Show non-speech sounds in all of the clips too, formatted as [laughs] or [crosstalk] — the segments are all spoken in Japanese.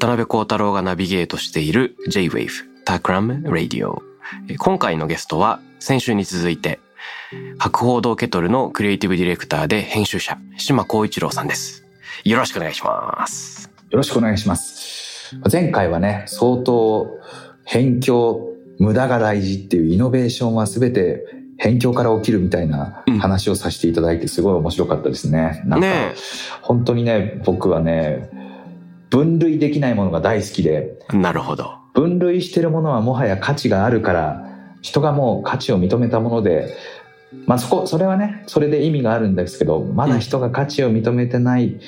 渡辺幸太郎がナビゲートしている J-Wave Takram Radio。えー今回のゲストは先週に続いて博報堂ケトルのクリエイティブディレクターで編集者島光一郎さんです。よろしくお願いします。よろしくお願いします。前回はね、相当辺境、無駄が大事っていうイノベーションは全て辺境から起きるみたいなうん話をさせていただいてすごい面白かったですね。なん本当にね、僕はね、分類できないものが大好きで、え。なるほど。分類してるものはもはや価値があるから、人がもう価値を認めたもので、まあそこ、それはね、それで意味があるんですけど、まだ人が価値を認めてない、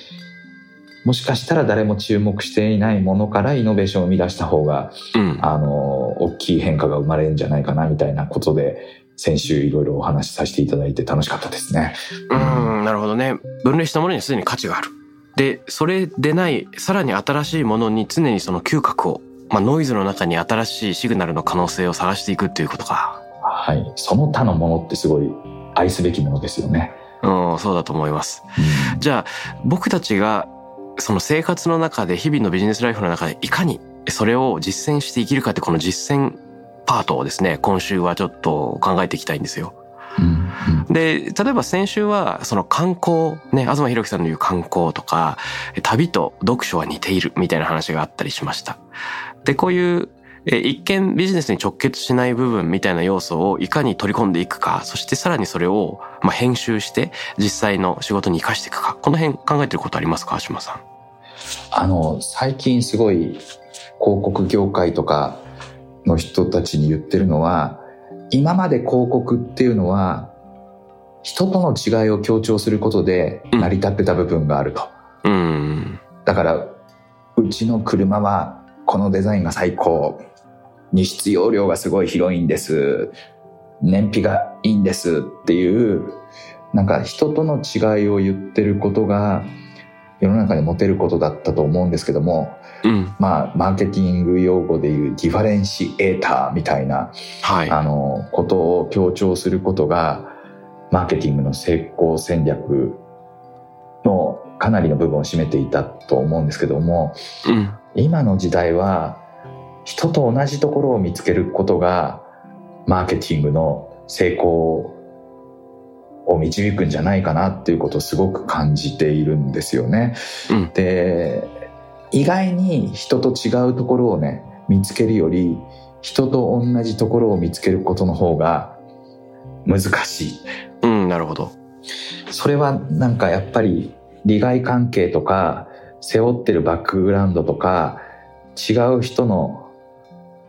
もしかしたら誰も注目していないものからイノベーションを生み出した方が、うん。あの、大きい変化が生まれるんじゃないかな、みたいなことで、先週いろいろお話しさせていただいて楽しかったですね。うん、なるほどね。分類したものにはすでに価値がある。で、それでない、さらに新しいものに常にその嗅覚を、まあノイズの中に新しいシグナルの可能性を探していくっていうことか。はい。その他のものってすごい愛すべきものですよね。うん、そうだと思います。じゃあ僕たちがその生活の中で日々のビジネスライフの中でいかにそれを実践して生きるかってこの実践パートをですね今週はちょっと考えていきたいんですよ。で例えば先週はその観光ね東博樹さんの言う観光とか旅と読書は似ているみたいな話があったりしました。でこういう一見ビジネスに直結しない部分みたいな要素をいかに取り込んでいくかそしてさらにそれをまあ編集して実際の仕事に生かしていくかこの辺考えてることありますか島さん？あの、最近すごい広告業界とかの人たちに言ってるのは、今まで広告っていうのは、人との違いを強調することで成り立ってた部分があると。うんだから、うちの車はこのデザインが最高。荷室容量がすごい広いんです。燃費がいいんですっていう、なんか人との違いを言ってることが世の中でモテることだったと思うんですけども、うんまあ、マーケティング用語でいうディファレンシエーターみたいな、はいあの、ことを強調することが、マーケティングの成功戦略のかなりの部分を占めていたと思うんですけども、うん今の時代は人と同じところを見つけることがマーケティングの成功を導くんじゃないかなっていうことをすごく感じているんですよね。うんで意外に人と違うところをね見つけるより人と同じところを見つけることの方が難しい。うんなるほど。それはなんかやっぱり利害関係とか背負ってるバックグラウンドとか違う人の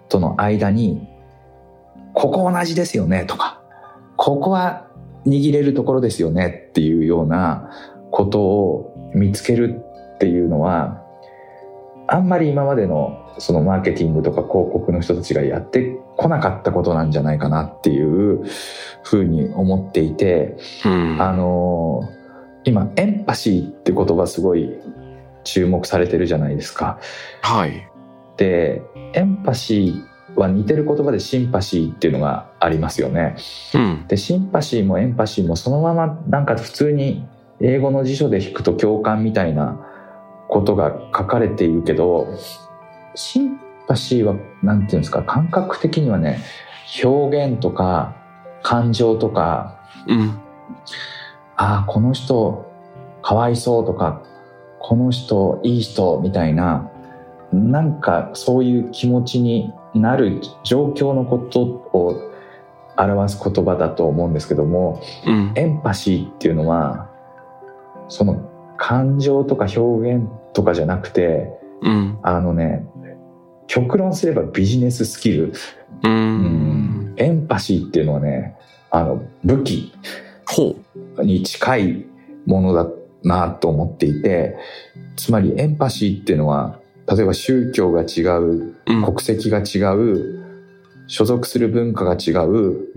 との間にここ同じですよねとかここは握れるところですよねっていうようなことを見つけるっていうのはあんまり今までのそのマーケティングとか広告の人たちがやってこなかったことなんじゃないかなっていうふうに思っていて、うんあのー今エンパシーって言葉すごい注目されてるじゃないですか。はい。でエンパシーは似てる言葉でシンパシーっていうのがありますよね。うんでシンパシーもエンパシーもそのままなんか普通に英語の辞書で引くと共感みたいなことが書かれているけどシンパシーはなんていうんですか感覚的にはね表現とか感情とかうんああこの人かわいそうとかこの人いい人みたいななんかそういう気持ちになる状況のことを表す言葉だと思うんですけどもうん。エンパシーっていうのはその感情とか表現とかじゃなくてうん。あのね極論すればビジネススキル、う。うんエンパシーっていうのはねあの武器。に近いものだなと思っていてつまりエンパシーっていうのは例えば宗教が違ううん。国籍が違う所属する文化が違う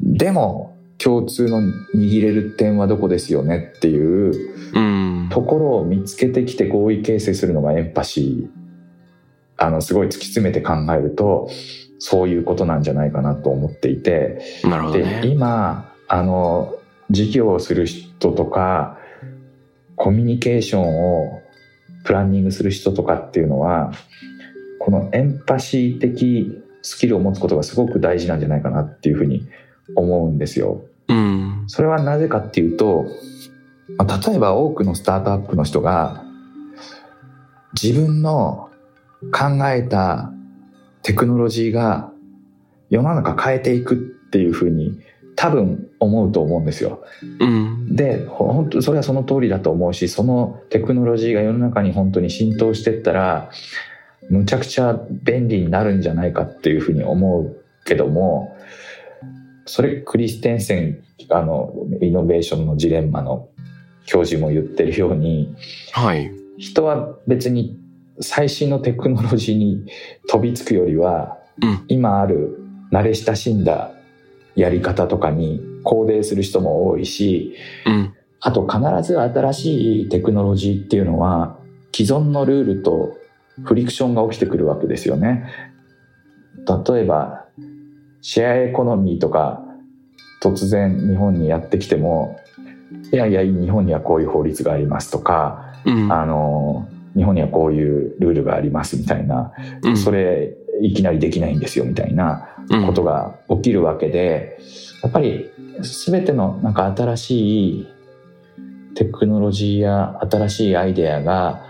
でも共通の握れる点はどこですよねっていううん。ところを見つけてきて合意形成するのがエンパシーあのすごい突き詰めて考えるとそういうことなんじゃないかなと思っていてでなるほどね。今あの事業をする人とかコミュニケーションをプランニングする人とかっていうのはこのエンパシー的スキルを持つことがすごく大事なんじゃないかなっていうふうに思うんですよ。うん。それはなぜかっていうとまあ例えば多くのスタートアップの人が自分の考えたテクノロジーが世の中変えていくっていうふうに多分思うと思うんですよ。うん。でほ本当それはその通りだと思うしそのテクノロジーが世の中に本当に浸透してったらむちゃくちゃ便利になるんじゃないかっていうふうに思うけどもそれクリステンセンあのイノベーションのジレンマの教授も言ってるようにはい。人は別に最新のテクノロジーに飛びつくよりは、うん今ある慣れ親しんだやり方とかに肯定する人も多いしうん。あと必ず新しいテクノロジーっていうのは既存のルールとフリクションが起きてくるわけですよね。例えばシェアエコノミーとか突然日本にやってきてもいやいや日本にはこういう法律がありますとかうん。あの日本にはこういうルールがありますみたいな、うんそれいきなりできないんですよみたいなことが起きるわけで、やっぱり全てのなんか新しいテクノロジーや新しいアイデアが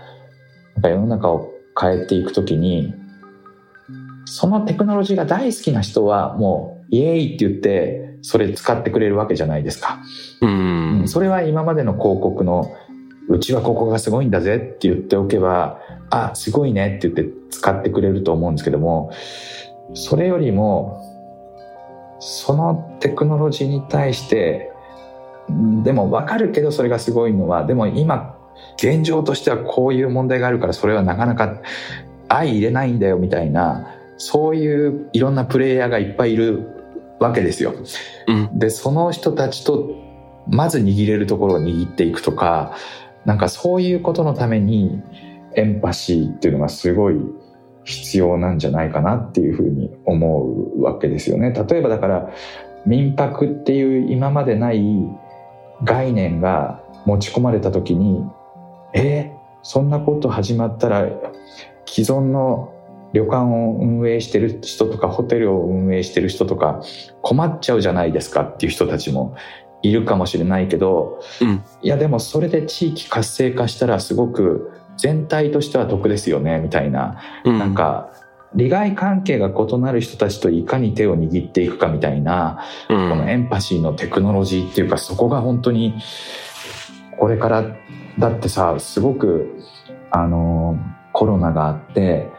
なんか世の中を変えていくときにそのテクノロジーが大好きな人はもうイエーイって言ってそれ使ってくれるわけじゃないですか。うん。うん。それは今までの広告のうちはここがすごいんだぜって言っておけばあすごいねって言って使ってくれると思うんですけどもそれよりもそのテクノロジーに対してんでも分かるけどそれがすごいのはでも今現状としてはこういう問題があるからそれはなかなか相入れないんだよみたいなそういういろんなプレイヤーがいっぱいいるわけですよ。うん。でその人たちとまず握れるところを握っていくとかなんかそういうことのためにエンパシーっていうのがすごい必要なんじゃないかなっていうふうに思うわけですよね。例えばだから民泊っていう今までない概念が持ち込まれた時にえーそんなこと始まったら既存の旅館を運営してる人とかホテルを運営してる人とか困っちゃうじゃないですかっていう人たちもいるかもしれないけど、うん。いやでもそれで地域活性化したらすごく全体としては得ですよねみたいな、うん。なんか利害関係が異なる人たちといかに手を握っていくかみたいな、うん、このエンパシーのテクノロジーっていうかそこが本当にこれからだってさすごくあのコロナがあって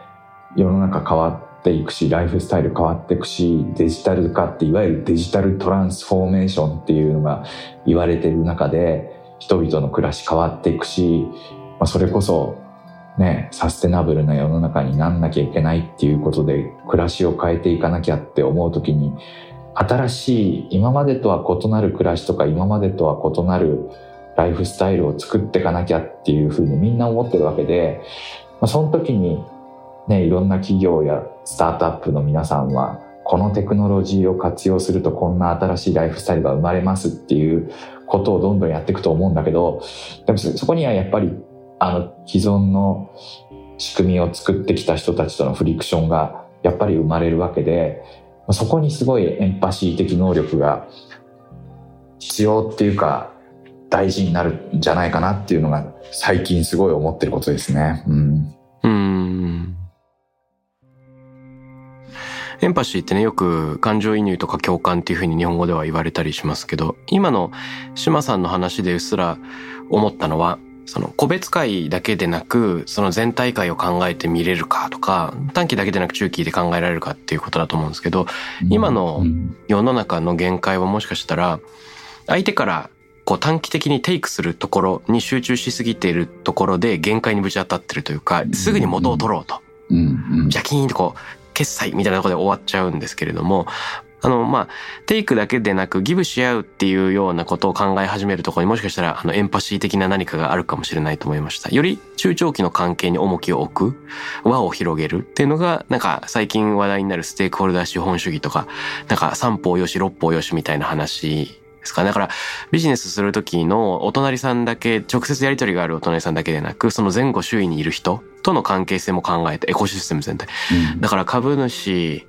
世の中変わっていくしライフスタイル変わっていくしデジタル化っていわゆるデジタルトランスフォーメーションっていうのが言われてる中で人々の暮らし変わっていくし、まあ、それこそねサステナブルな世の中になんなきゃいけないっていうことで暮らしを変えていかなきゃって思う時に新しい今までとは異なる暮らしとか今までとは異なるライフスタイルを作っていかなきゃっていうふうにみんな思ってるわけで、まあ、その時にねいろんな企業やスタートアップの皆さんはこのテクノロジーを活用するとこんな新しいライフスタイルが生まれますっていうことをどんどんやっていくと思うんだけどでもそこにはやっぱりあの既存の仕組みを作ってきた人たちとのフリクションがやっぱり生まれるわけでそこにすごいエンパシー的能力が必要っていうか大事になるんじゃないかなっていうのが最近すごい思ってることですね。うん。エンパシーってね、よく感情移入とか共感っていうふうに日本語では言われたりしますけど、今の島さんの話でうっすら思ったのは、その個別会だけでなく、その全体会を考えて見れるかとか、短期だけでなく中期で考えられるかっていうことだと思うんですけど、今の世の中の限界はもしかしたら、相手からこう短期的にテイクするところに集中しすぎているところで限界にぶち当たってるというか、すぐに元を取ろうと。ジャキーンとこう、決済みたいなところで終わっちゃうんですけれども、あの、まあ、テイクだけでなくギブし合うっていうようなことを考え始めるところにもしかしたら、あの、エンパシー的な何かがあるかもしれないと思いました。より中長期の関係に重きを置く、輪を広げるっていうのが、なんか最近話題になるステークホルダー資本主義とか、なんか三方よし六方よしみたいな話ですか。ねだからビジネスするときのお隣さんだけ、直接やり取りがあるお隣さんだけでなく、その前後周囲にいる人との関係性も考えて、エコシステム全体。うん、だから株主、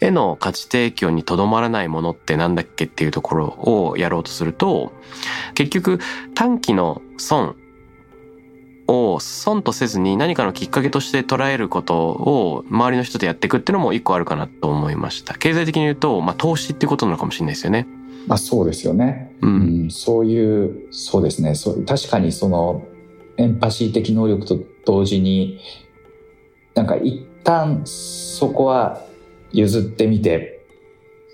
への価値提供にとどまらないものってなんだっけっていうところをやろうとすると、結局短期の損を損とせずに何かのきっかけとして捉えることを周りの人とやっていくっていうのも一個あるかなと思いました。経済的に言うと、まあ投資っていうことなのかもしれないですよね。まあそうですよね。うん、うん、そういう、そうですね。そう確かにそのエンパシー的能力と同時に、なんか一旦そこは譲ってみて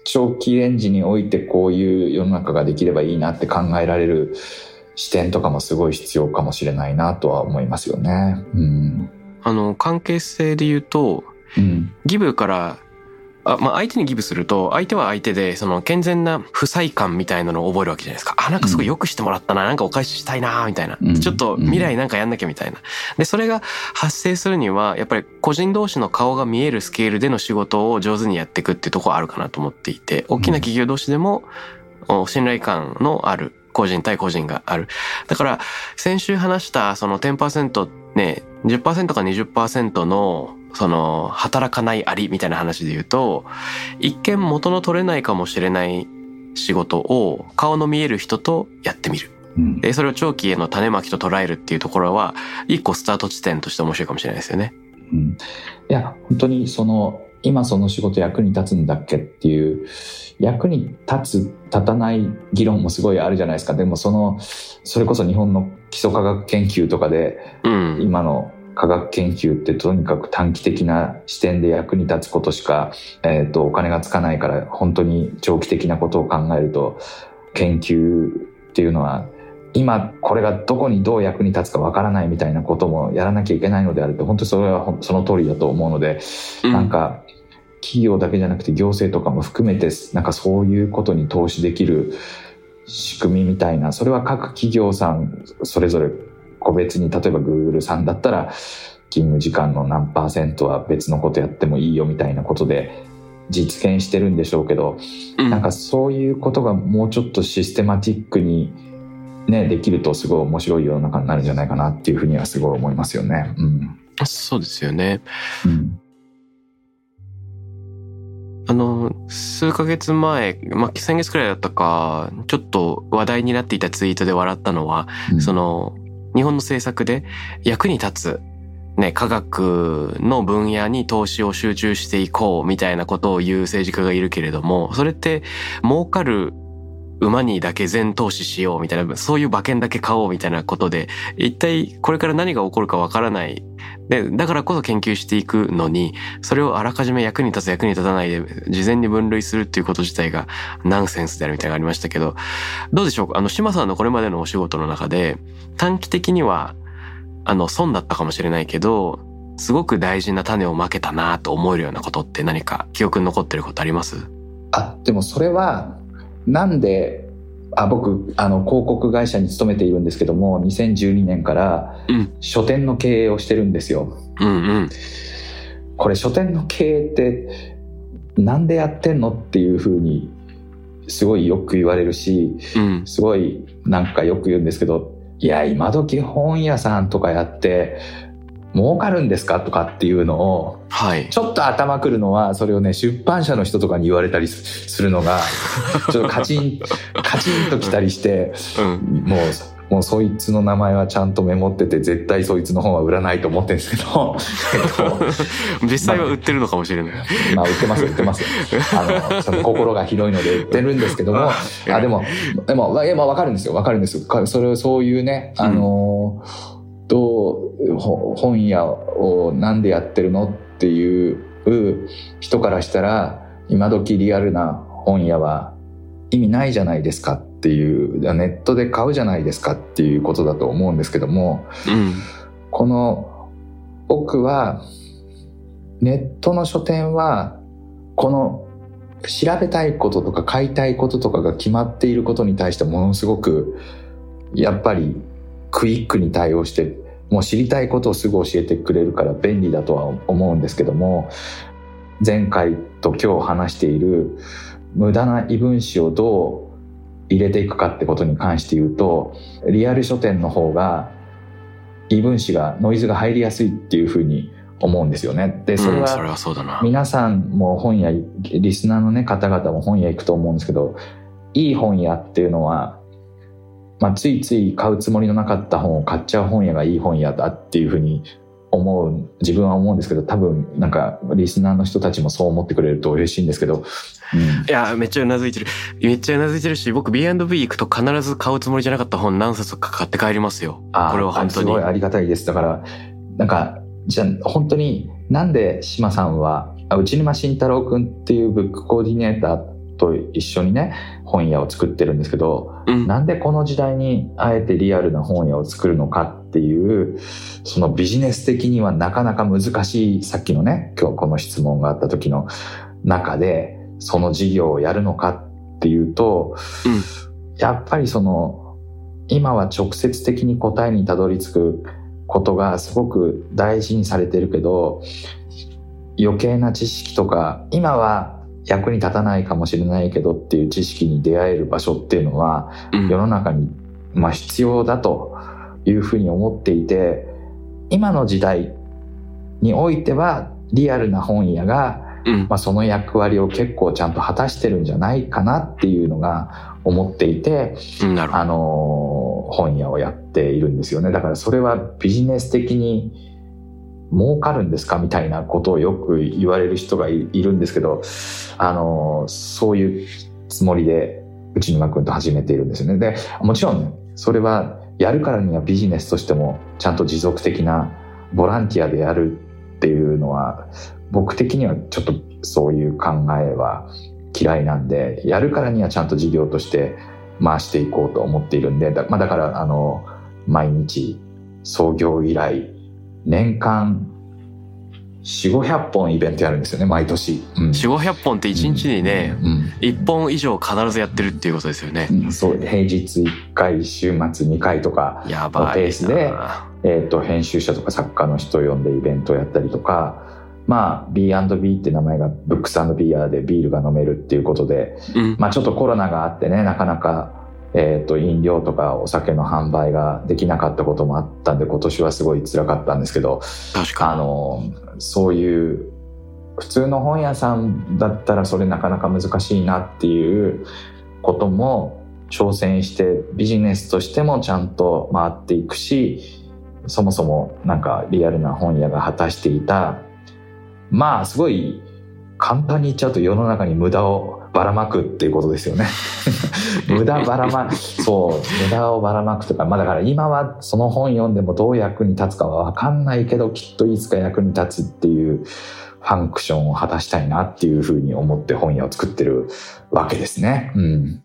長期レンジにおいてこういう世の中ができればいいなって考えられる視点とかもすごい必要かもしれないなとは思いますよね。うん、あの関係性で言うと、うん、ギブからあまあ、相手にギブすると、相手は相手で、その健全な不細感みたいなのを覚えるわけじゃないですか。あ、なんかすごい良くしてもらったな、なんかお返ししたいな、みたいな。ちょっと未来なんかやんなきゃみたいな。で、それが発生するには、やっぱり個人同士の顔が見えるスケールでの仕事を上手にやっていくっていうところあるかなと思っていて、大きな企業同士でも、信頼感のある個人対個人がある。だから、先週話したその10%ね、10%か20%のその、働かないありみたいな話で言うと、一見元の取れないかもしれない仕事を顔の見える人とやってみる。で、それを長期への種まきと捉えるっていうところは、一個スタート地点として面白いかもしれないですよね。うん、いや、本当にその、今その仕事役に立つんだっけっていう、役に立つ、立たない議論もすごいあるじゃないですか。でもその、それこそ日本の基礎科学研究とかで、うん、今の科学研究ってとにかく短期的な視点で役に立つことしか、えっ、ー、と、お金がつかないから、本当に長期的なことを考えると、研究っていうのは、今これがどこにどう役に立つかわからないみたいなこともやらなきゃいけないのであると、本当にそれはその通りだと思うので、うん、なんか、企業だけじゃなくて行政とかも含めて、なんかそういうことに投資できる仕組みみたいな、それは各企業さんそれぞれ個別に例えば Google さんだったら勤務時間の何パーセントは別のことやってもいいよみたいなことで実現してるんでしょうけど、うん、なんかそういうことがもうちょっとシステマティックにね、できるとすごい面白い世の中になるんじゃないかなっていうふうにはすごい思いますよね。うん、そうですよね。うん、あの、数ヶ月前、まあ、先月くらいだったか、ちょっと話題になっていたツイートで笑ったのは、うん、その、日本の政策で役に立つね、科学の分野に投資を集中していこうみたいなことを言う政治家がいるけれども、それって儲かる馬にだけ全投資しようみたいな、そういう馬券だけ買おうみたいなことで、一体これから何が起こるかわからない。で、だからこそ研究していくのに、それをあらかじめ役に立つ役に立たないで、事前に分類するっていうこと自体がナンセンスであるみたいなのがありましたけど、どうでしょう？かあの、島さんのこれまでのお仕事の中で、短期的には、あの、損だったかもしれないけど、すごく大事な種をまけたなと思えるようなことって何か記憶に残ってることあります？あ、でもそれは、なんであ僕あの広告会社に勤めているんですけども2012年から書店の経営をしてるんですよ。うんうん、これ書店の経営ってなんでやってんのっていうふうにすごいよく言われるし、うん、すごいなんかよく言うんですけどいや今時本屋さんとかやって儲かるんですか？とかっていうのを、はい、ちょっと頭くるのは、それをね、出版社の人とかに言われたりするのが、[laughs] ちょっとカチン、カチンときたりして、うん、もう、もうそいつの名前はちゃんとメモってて絶対そいつの本は売らないと思ってるんですけど、えっと、実際は売ってるのかもしれない。まあ売ってます売ってます。あのその心が広いので売ってるんですけども [laughs] あでもでもまあ分かるんですよ分かるんですよ。それをそういうねあの、どう本屋をなんでやってるのっていう人からしたら今時リアルな本屋は意味ないじゃないですかっていうネットで買うじゃないですかっていうことだと思うんですけども、うん、この僕はネットの書店はこの調べたいこととか買いたいこととかが決まっていることに対してものすごくやっぱりクイックに対応してもう知りたいことをすぐ教えてくれるから便利だとは思うんですけども前回と今日話している無駄な異分子をどう入れていくかってことに関して言うとリアル書店の方が異分子がノイズが入りやすいっていうふうに思うんですよね。でそれは皆さんも本屋リスナーの、ね、方々も本屋行くと思うんですけどいい本屋っていうのは、まあ、ついつい買うつもりのなかった本を買っちゃう本屋がいい本屋だっていうふうに思う自分は思うんですけど多分なんかリスナーの人たちもそう思ってくれると嬉しいんですけど、うん、いやめっちゃうなずいてる。めっちゃうなずいてるし僕 B&B 行くと必ず買うつもりじゃなかった本何冊か買って帰りますよ。これは本当に。すごいありがたいです。だからなんかじゃあ本当になんで島さんは内沼慎太郎君っていうブックコーディネーターと一緒にね本屋を作ってるんですけど、うん、なんでこの時代にあえてリアルな本屋を作るのかっていうそのビジネス的にはなかなか難しいさっきのね今日この質問があった時の中でその事業をやるのかっていうと、うん、やっぱりその今は直接的に答えにたどり着くことがすごく大事にされてるけど余計な知識とか今は役に立たないかもしれないけどっていう知識に出会える場所っていうのは、世の中に、まあ、必要だというふうに思っていて今の時代においてはリアルな本屋が、まあ、その役割を結構ちゃんと果たしてるんじゃないかなっていうのが思っていて、あの本屋をやっているんですよね。だからそれはビジネス的に儲かるんですか？みたいなことをよく言われる人がいるんですけど、あの、そういうつもりで内沼君と始めているんですよね。で、もちろんそれはやるからにはビジネスとしてもちゃんと持続的なボランティアでやるっていうのは僕的にはちょっとそういう考えは嫌いなんで、やるからにはちゃんと事業として回していこうと思っているんで、だ,、まあ、だからあの、毎日創業以来年間4 5 0 0本イベントやるんですよね毎年、うん、4 5 0 0本って1日にね、うん、1本以上必ずやってるっていうことですよね、うん、そう平日1回週末2回とかのペースで、えーと、編集者とか作家の人を呼んでイベントをやったりとかまあ B&B って名前がブックスビアでビールが飲めるっていうことで、まあちょっとコロナがあってねなかなかえーと、飲料とかお酒の販売ができなかったこともあったんで今年はすごい辛かったんですけどあのそういう普通の本屋さんだったらそれなかなか難しいなっていうことも挑戦してビジネスとしてもちゃんと回っていくしそもそもなんかリアルな本屋が果たしていたまあすごい簡単に言っちゃうと世の中に無駄をばらまくっていうことですよね。[laughs] 無駄ばらまくそう。無駄をばらまくとかまあだから今はその本読んでもどう役に立つかは分かんないけどきっといつか役に立つっていうファンクションを果たしたいなっていうふうに思って本屋を作ってるわけですね。うん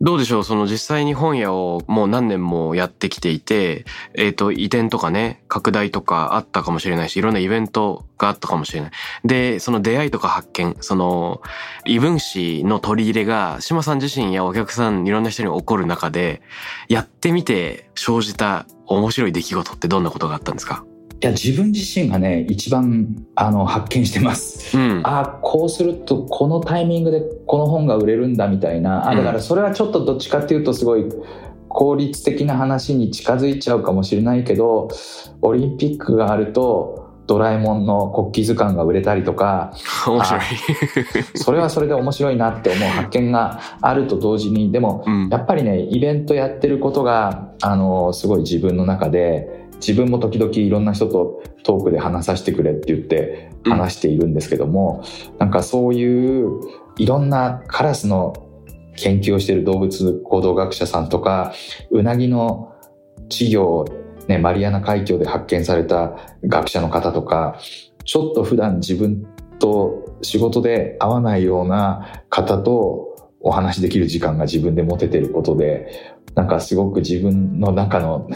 どうでしょう？その実際に本屋をもう何年もやってきていて、えっ、ー、と、移転とかね、拡大とかあったかもしれないし、いろんなイベントがあったかもしれない。で、その出会いとか発見、その異分子の取り入れが、島さん自身やお客さん、いろんな人に起こる中で、やってみて生じた面白い出来事ってどんなことがあったんですか？いや自分自身がね一番あの発見してます、うん、ああこうするとこのタイミングでこの本が売れるんだみたいな。あだからそれはちょっとどっちかっていうとすごい効率的な話に近づいちゃうかもしれないけどオリンピックがあるとドラえもんの国旗図鑑が売れたりとか、[laughs] 面白い。それはそれで面白いなって思う発見があると同時に、でも、うん。やっぱりね、イベントやってることが、あの、すごい自分の中で、自分も時々いろんな人とトークで話させてくれって言ってうん。話しているんですけども、なんかそういういろんなカラスの研究をしている動物行動学者さんとか、うなぎの稚魚をね、マリアナ海峡で発見された学者の方とか、ちょっと普段自分と仕事で会わないような方とお話しできる時間が自分で持ててることで、なんかすごく自分の中の、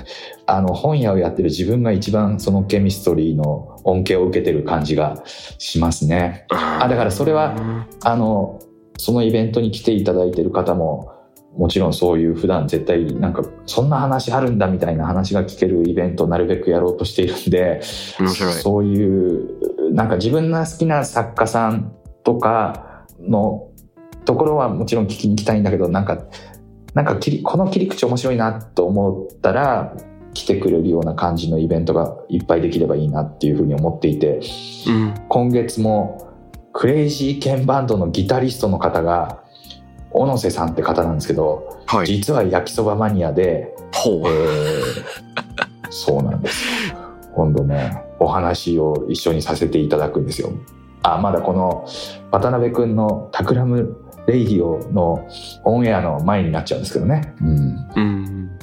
あの本屋をやってる自分が一番そのケミストリーの恩恵を受けてる感じがしますね。あ、だからそれは、あの、そのイベントに来ていただいてる方も、もちろんそういう普段絶対なんかそんな話あるんだみたいな話が聞けるイベントをなるべくやろうとしているんで。そういう、なんか自分が好きな作家さんとかのところはもちろん聞きに行きたいんだけど、なんか、なんかこの切り口面白いなと思ったら、来てくれるような感じのイベントがいっぱいできればいいなっていうふうに思っていて、うん。今月もクレイジーケンバンドのギタリストの方が、小野瀬さんって方なんですけど、はい。実は焼きそばマニアで、ほう。えーそうなんですよ。今度ね、お話を一緒にさせていただくんですよ。あ、まだこの渡辺くんのタクラムレイディオのオンエアの前になっちゃうんですけどね。うん。うん。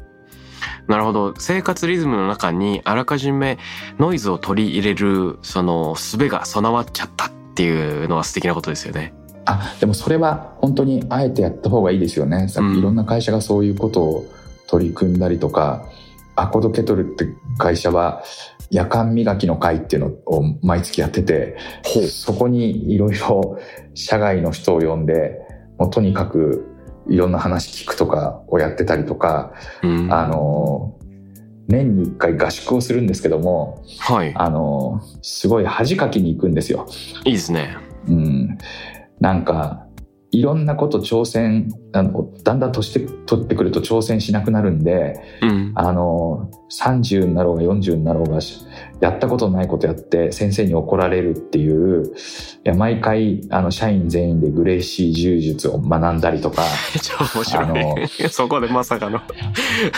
なるほど。生活リズムの中にあらかじめノイズを取り入れる、その術が備わっちゃったっていうのは素敵なことですよね。あ、でもそれは本当にあえてやった方がいいですよね。さっうんきいろんな会社がそういうことを取り組んだりとか、アコードケトルって会社は夜間磨きの会っていうのを毎月やってて。そこにいろいろ社外の人を呼んで、もうとにかくいろんな話聞くとかをやってたりとか、うん。あの、年に一回合宿をするんですけども、はい。あの、すごい恥かきに行くんですよ。いいですね。うん。なんか、いろんなこと挑戦、あの、だんだん年して取ってくると挑戦しなくなるんで、うん。あの、30になろうが40になろうが、しやったことないことやって先生に怒られるっていう、いや、毎回、あの、社員全員でグレイシー柔術を学んだりとか、めっちゃ面白い。そこでまさかの。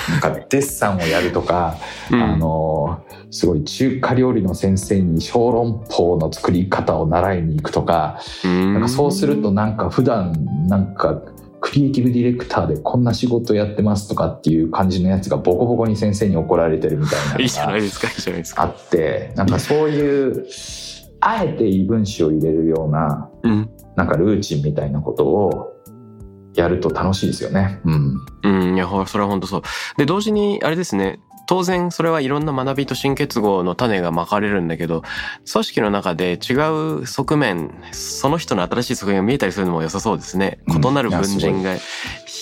なんかデッサンをやるとか、うんあの、すごい中華料理の先生に小籠包の作り方を習いに行くとか、うんなんかそうするとなんか普段なんかクリエイティブディレクターでこんな仕事やってますとかっていう感じのやつがボコボコに先生に怒られてるみたいなのがいいじゃないですか、いいじゃないですあか。って、なんかそういう、あえて異分子を入れるような、うん。なんかルーチンみたいなことをやると楽しいですよね。うん。うん、いや、ほそれは本当そう。で、同時に、あれですね、当然それはいろんな学びと新結合の種がまかれるんだけど、組織の中で違う側面、その人の新しい側面が見えたりするのも良さそうですね。うん異なる文人が引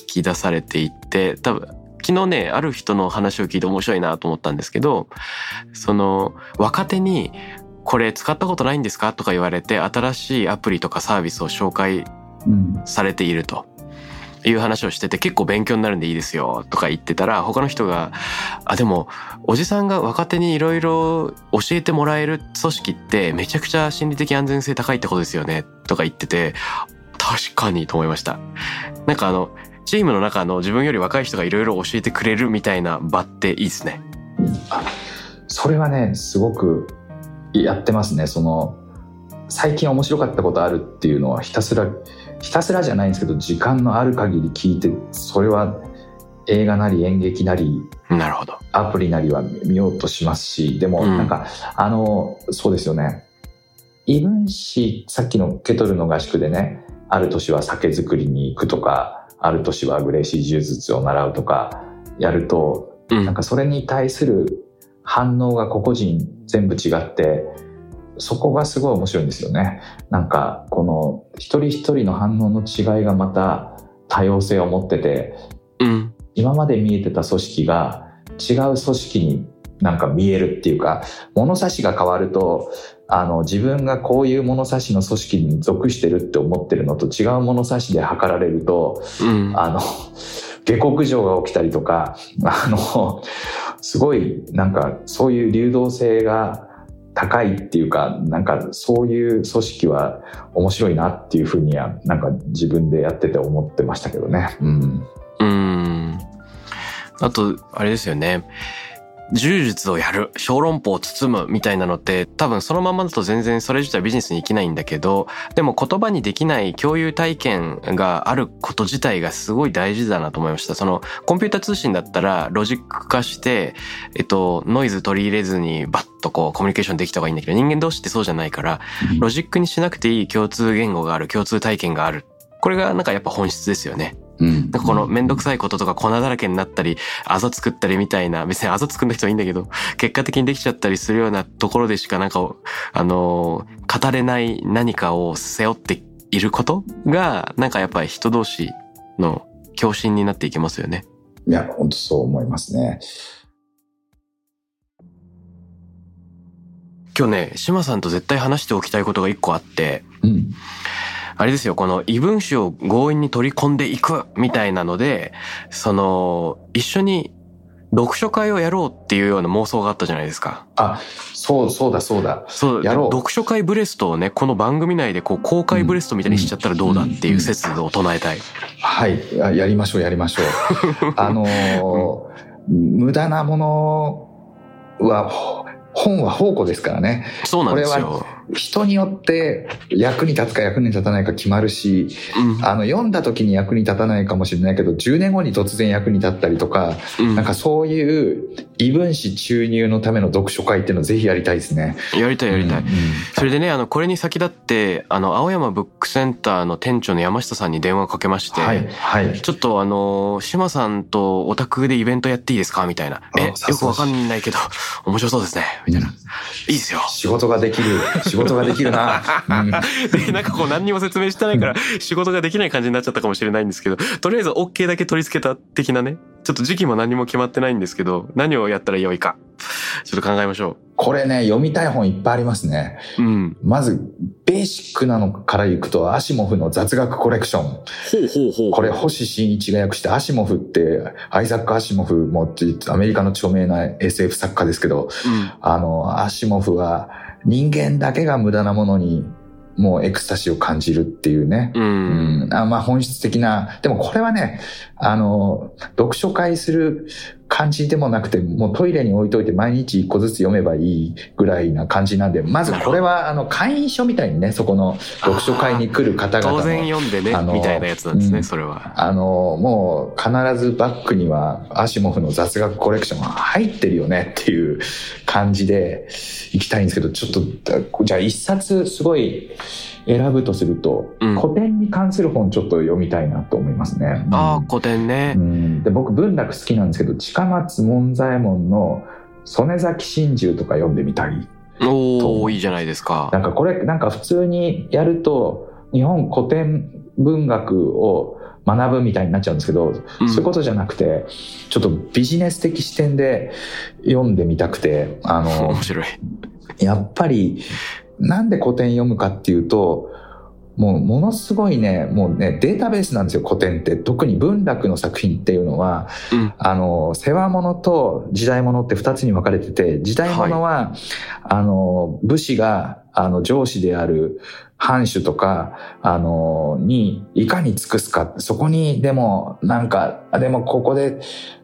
き出されていって、多分、昨日ね、ある人の話を聞いて面白いなと思ったんですけど、その、若手に、これ使ったことないんですかとか言われて、新しいアプリとかサービスを紹介うん。されていると。いう話をしてて結構勉強になるんでいいですよとか言ってたら他の人が「あでもおじさんが若手にいろいろ教えてもらえる組織ってめちゃくちゃ心理的安全性高いってことですよね」とか言ってて確かにと思いました。なんかあのチームの中の自分より若い人がいろいろ教えてくれるみたいな場っていいですね。それはね、すごくやってますね。その、最近面白かったことあるっていうのはひたすら、ひたすらじゃないんですけど、時間のある限り聞いて、それは映画なり演劇なり、なるほど。アプリなりは見ようとしますし、でもうんなんか、あの、そうですよね。異分子、さっきのケトルの合宿でね、ある年は酒造りに行くとか、ある年はグレーシー柔術を習うとか、やると、うんなんかそれに対する反応が個々人全部違って、そこがすごい面白いんですよね。なんか、この一人一人の反応の違いがまた多様性を持ってて、うん。今まで見えてた組織が違う組織になんか見えるっていうか、物差しが変わると、あの、自分がこういう物差しの組織に属してるって思ってるのと違う物差しで測られると、うん。あの、下克上が起きたりとか、あの、すごいなんかそういう流動性が高いっていうかなんかそういう組織は面白いなっていうふうにはなんか自分でやってて思ってましたけどね。うん、うん。あと、あれですよね。柔術をやる、小籠包を包むみたいなのって多分そのままだと全然それ自体ビジネスに生きないんだけど、でも言葉にできない共有体験があること自体がすごい大事だなと思いました。そのコンピュータ通信だったらロジック化して、えっと、ノイズ取り入れずにバッとこうコミュニケーションできた方がいいんだけど、人間同士ってそうじゃないから、ロジックにしなくていい共通言語がある、共通体験がある。これがなんかやっぱ本質ですよね。うんこのめんどくさいこととか粉だらけになったり、あざ作ったりみたいな、別にあざ作んなくてもいいんだけど、結果的にできちゃったりするようなところでしかなんか、あのー語れない何かを背負っていることが、なんかやっぱり人同士の共振になっていきますよね。いや本当そう思いますね。今日ね、島さんと絶対話しておきたいことが一個あって、うんあれですよ、この異分子を強引に取り込んでいくみたいなので、その、一緒に読書会をやろうっていうような妄想があったじゃないですか。あそうそうだそうだ。そう、やろう読書会ブレストをね、この番組内でこう公開ブレストみたいにしちゃったらどうだっていう説を唱えたい。はいややりましょうやりましょう。[laughs] あのー無駄なものはほ本は宝庫ですからね。そうなんですこよ。人によって役に立つか役に立たないか決まるし、うんあの読んだ時に役に立たないかもしれないけど10年後に突然役に立ったりとか、うんなんかそういう異分子注入のための読書会っていうのをぜひやりたいですね。やりたいやりたい。うんそれでね、あの、これに先立って、あの、青山ブックセンターの店長の山下さんに電話をかけまして、はいはい。ちょっとあの、島さんとお宅でイベントやっていいですか？みたいな。え、よくわかんないけど、面白そうですね。みたいな。いいですよ。仕事ができる仕事ができるな。う [laughs] んで、なんかこう何にも説明してないから仕事ができない感じになっちゃったかもしれないんですけど、とりあえず OK だけ取り付けた的なね。ちょっと時期も何も決まってないんですけど、何をやったら良いか。ちょっと考えましょこれね読みたい本いっぱいありますね。う。うん。まずベーシックなのからいくとアシモフの雑学コレクション。ほうほうほう。これ星新一が訳してアシモフってアイザック・アシモフもってアメリカの著名な SF 作家ですけど、うん。あの、アシモフは人間だけが無駄なものにもうエクスタシーを感じるっていうね。う。うんん、あまあ本質的な、でもこれはね、あの、読書会する感じでもなくて、もうトイレに置いといて毎日一個ずつ読めばいいぐらいな感じなんで、まずこれはあの会員書みたいにね、そこの読書会に来る方々の。当然読んでねあ、のみたいなやつなんですね、うんそれは。あの、もう必ずバッグにはアシモフの雑学コレクションが入ってるよねっていう感じで行きたいんですけど、ちょっと、じゃあ一冊すごい選ぶとすると、うん古典に関する本ちょっと読みたいなと思いますね。ああ、うん古典ねう。んで僕文楽好きなんですけど、近松門左衛門の曽根崎真珠とか読んでみたり。おおいいじゃないですかな。んかこれ、なんか普通にやると、日本古典文学を学ぶみたいになっちゃうんですけど、うんそういうことじゃなくて、ちょっとビジネス的視点で読んでみたくて、あの [laughs] 面、白い。やっぱり、なんで古典読むかっていうと、もうものすごいね、もうね、データベースなんですよ、古典って。特に文楽の作品っていうのは、うん。あの、世話物と時代物って二つに分かれてて、時代物は、あの、武士が、あの、上司である藩主とか、あの、に、いかに尽くすか。そこに、でも、なんか、あでもここで、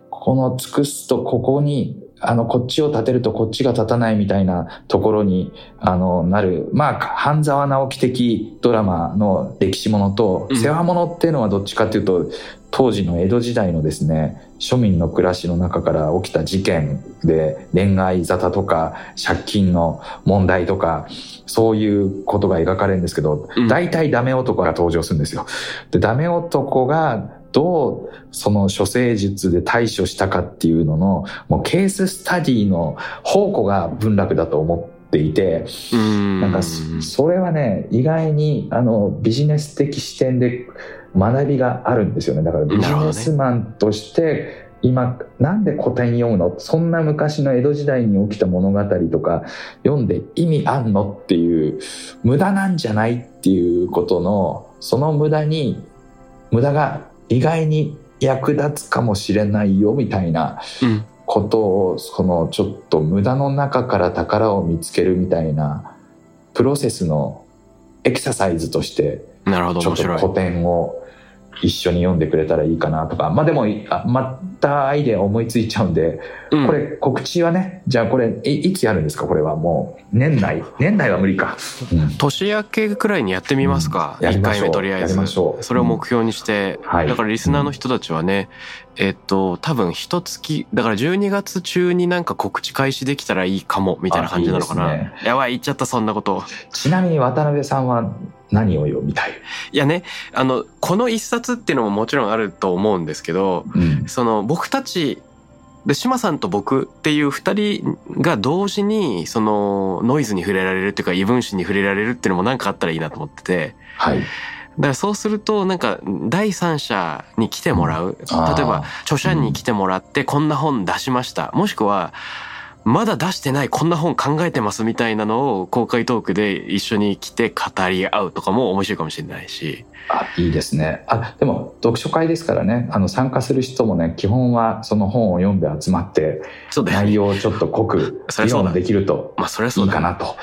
この尽くすと、ここに、あの、こっちを立てるとこっちが立たないみたいなところに、あの、なる、まあ、半沢直樹的ドラマの歴史ものと、うん。世話物っていうのはどっちかっていうと、当時の江戸時代のですね、庶民の暮らしの中から起きた事件で恋愛沙汰とか借金の問題とか、そういうことが描かれるんですけど、うん。大体ダメ男が登場するんですよ。で、ダメ男がどうその処世術で対処したかっていうのの、もうケーススタディの宝庫が文楽だと思っていて、うん。なんかそそれはね意外にあのビジネス的視点で学びがあるんですよね。だからビジネスマンとして今なんで古典読むの？そんな昔の江戸時代に起きた物語とか読んで意味あんのっていう無駄なんじゃないっていうことのその無駄に無駄が意外に役立つかもしれないよみたいなうん。ことをそのちょっと無駄の中から宝を見つけるみたいなプロセスのエクササイズとしてなるほど、ちょっと面白い。古典を一緒に読んでくれたらいいかなとか。まあでもあまたアイデア思いついちゃうんで、うん。これ告知はねじゃあこれいいつやるんですか？これはもう。年内。[laughs] 年内は無理か、うん。年明けくらいにやってみますか？一、うん。やりましょう。回目とりあえず。それを目標にして、はい。だからリスナーの人たちはね、えっと、多分一月、だから12月中になんか告知開始できたらいいかも、みたいな感じなのかな。あいいでやばい、言っちゃった、そんなこと。ちなみに渡辺さんは何を読みたい、いやね、あの、この一冊っていうのももちろんあると思うんですけど、うん。その僕たちで島さんと僕っていう二人が同時にそのノイズに触れられるっていうか異分子に触れられるっていうのもなんかあったらいいなと思ってて。はい、だからそうするとなんか第三者に来てもらう。例えば著者に来てもらってこんな本出しました。もしくはまだ出してないこんな本考えてますみたいなのを公開トークで一緒に来て語り合うとかも面白いかもしれないし。あいいですね。あでも読書会ですからね。あの参加する人もね基本はその本を読んで集まってそうだよね。内容をちょっと濃く議論できるとまあそれはそいうかなと。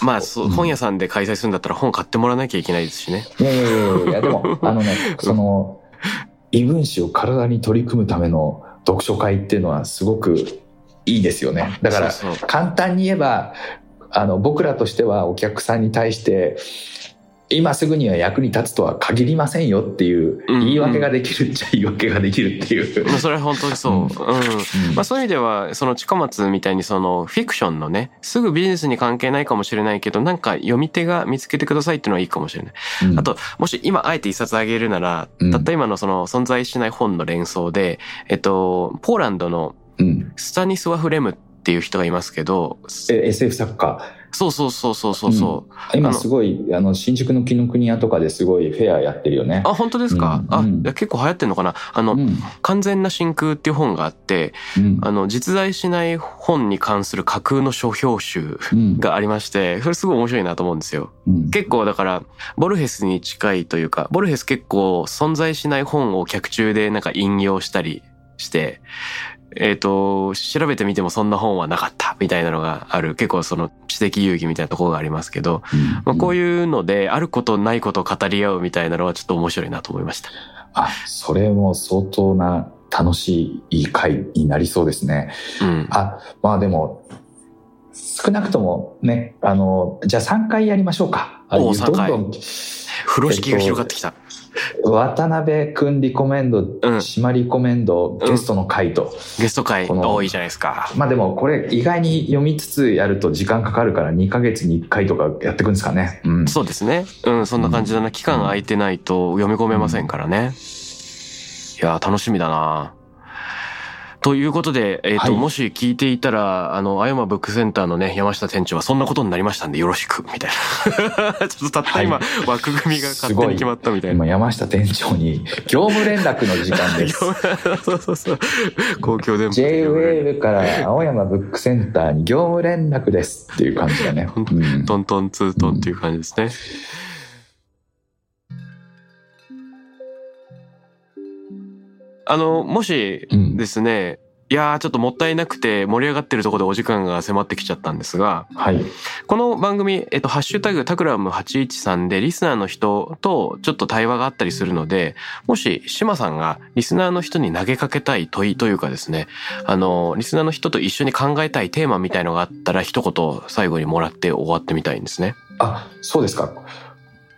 まあそううん。本屋さんで開催するんだったら本買ってもらわなきゃいけないですしね。いやいやいやいやいやでも [laughs] あのねその異分子を体に取り組むための読書会っていうのはすごくいいですよねだから簡単に言えばあの僕らとしてはお客さんに対して今すぐには役に立つとは限りませんよっていううん言い訳ができるっちゃ言い訳ができるっていう。まあそれは本当にそう。ううんん。まあそういう意味では、その近松みたいにそのフィクションのね、すぐビジネスに関係ないかもしれないけど、なんか読み手が見つけてくださいっていうのはいいかもしれない。うんあと、もし今あえて一冊あげるなら、うんたった今のその存在しない本の連想で、えっと、ポーランドのうん、スタニスワフ・レムっていう人がいますけど、え SF 作家そうそうそうそうそうそう。あの今すごいあの新宿の紀ノ国屋とかですごいフェアやってるよね。あ、本当ですか、あ、うん。うん。いや結構流行ってんのかな？あの、うん。完全な真空っていう本があって、うん。あの、実在しない本に関する架空の書評集うん。がありまして、それすごい面白いなと思うんですよ。うん。結構だから、ボルヘスに近いというか、ボルヘス結構存在しない本を客中でなんか引用したりして、えっ、と、調べてみてもそんな本はなかったみたいなのがある、結構その知的遊戯みたいなところがありますけど、まあ、こういうので、あることないことを語り合うみたいなのはちょっと面白いなと思いました。あそれも相当な楽しい回になりそうですね。うん。あまあでも少なくともねあのじゃあ3回やりましょうか。あおう3回どんどん風呂敷が広がってきた。渡辺くんリコメンド、うん島リコメンドゲストの回と、ゲスト会この多いじゃないですか。まあでもこれ意外に読みつつやると時間かかるから2ヶ月に1回とかやっていくんですかね。うん。そうですね。うん、そんな感じだな。期間空いてないと読み込めませんからね。いやー、楽しみだな。ということで、えっ、と、はいもし聞いていたら、あの、あやまブックセンターのね、山下店長はそんなことになりましたんでよろしく、みたいな。[laughs] ちょっとたった今、は枠組みが勝手に決まったみたいな。今山下店長に業務連絡の時間です。[laughs] そうそうそう。公共電波。JWAVE から青山ブックセンターに業務連絡ですっていう感じだね。うんトントンツートンっていう感じですね。あの、もしうんですね、いやーちょっともったいなくて盛り上がってるところでお時間が迫ってきちゃったんですが、はい。この番組、えっと、ハッシュタグタクラム813でリスナーの人とちょっと対話があったりするので、もし島さんがリスナーの人に投げかけたい問いというかですね、あの、リスナーの人と一緒に考えたいテーマみたいのがあったら一言最後にもらって終わってみたいんですね。あ、そうですか。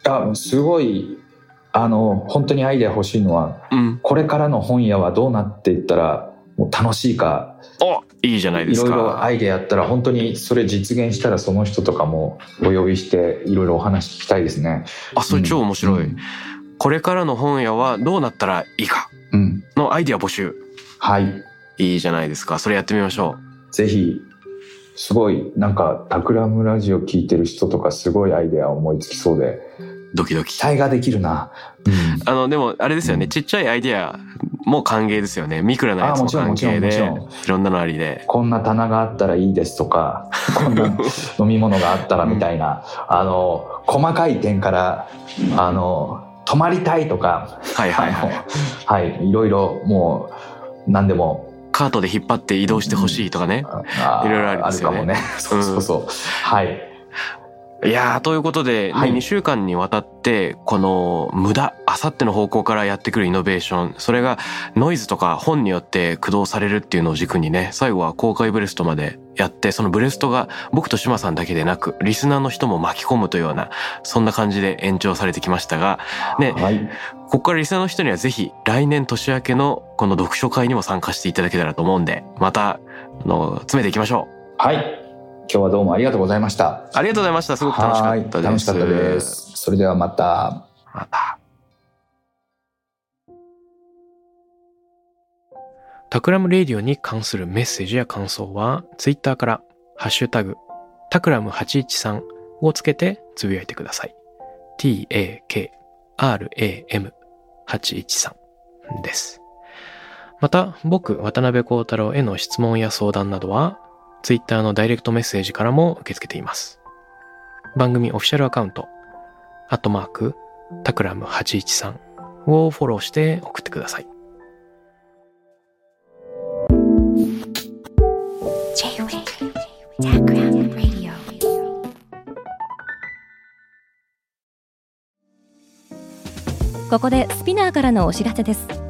あ、すごい、あの、本当にアイデア欲しいのは、うん。これからの本屋はどうなっていったら、もう楽しいか、おいいじゃないですいろいろか。アイデアあったら、本当にそれ実現したらその人とかもお呼びして、いろいろお話聞きたいですね。あ、それ超面白い。うんこれからの本屋はどうなったらいいかうん。のアイディア募集。はい。いいじゃないですか。それやってみましょぜひ、すごい、なんか、タクラムラジオ聞いてる人とかすごいアイデア思いつきそうで、う。ドキドキ期。待ができるな。うん。あの、でも、あれですよね。うんちっちゃいアイディアも歓迎ですよね。ミクラなやつも歓迎あもちろんもでちろんも、いろんなのありで。こんな棚があったらいいですとか、[laughs] こんな飲み物があったらみたいな、あの、細かい点から、あの、泊まりたいとか、はいはいはい。はい、いろいろもう、何でもカートで引っ張って移動してほしいとかね。いろいろありますよねあるかもね。そうそうそう。はい。いやーということで、ねはい2週間にわたってこの無駄あさっての方向からやってくるイノベーションそれがノイズとか本によって駆動されるっていうのを軸にね最後は公開ブレストまでやってそのブレストが僕と島さんだけでなくリスナーの人も巻き込むというようなそんな感じで延長されてきましたがねはい。ここからリスナーの人にはぜひ来年年明けのこの読書会にも参加していただけたらと思うんでまたあの詰めていきましょう。はい。今日はどうもありがとうございました。ありがとうございました。すごく楽しかったです。はい楽しかったです。それではまた。また。タクラムレディオに関するメッセージや感想は、ツイッターから、ハッシュタグ、タクラム813をつけてつぶやいてください。t-a-k-r-a-m813 です。また、僕、渡辺幸太郎への質問や相談などは、ツイッターのダイレクトメッセージからも受け付けています。番組オフィシャルアカウント、アットマーク、タクラム813をフォローして送ってください。ここでスピナーからのお知らせです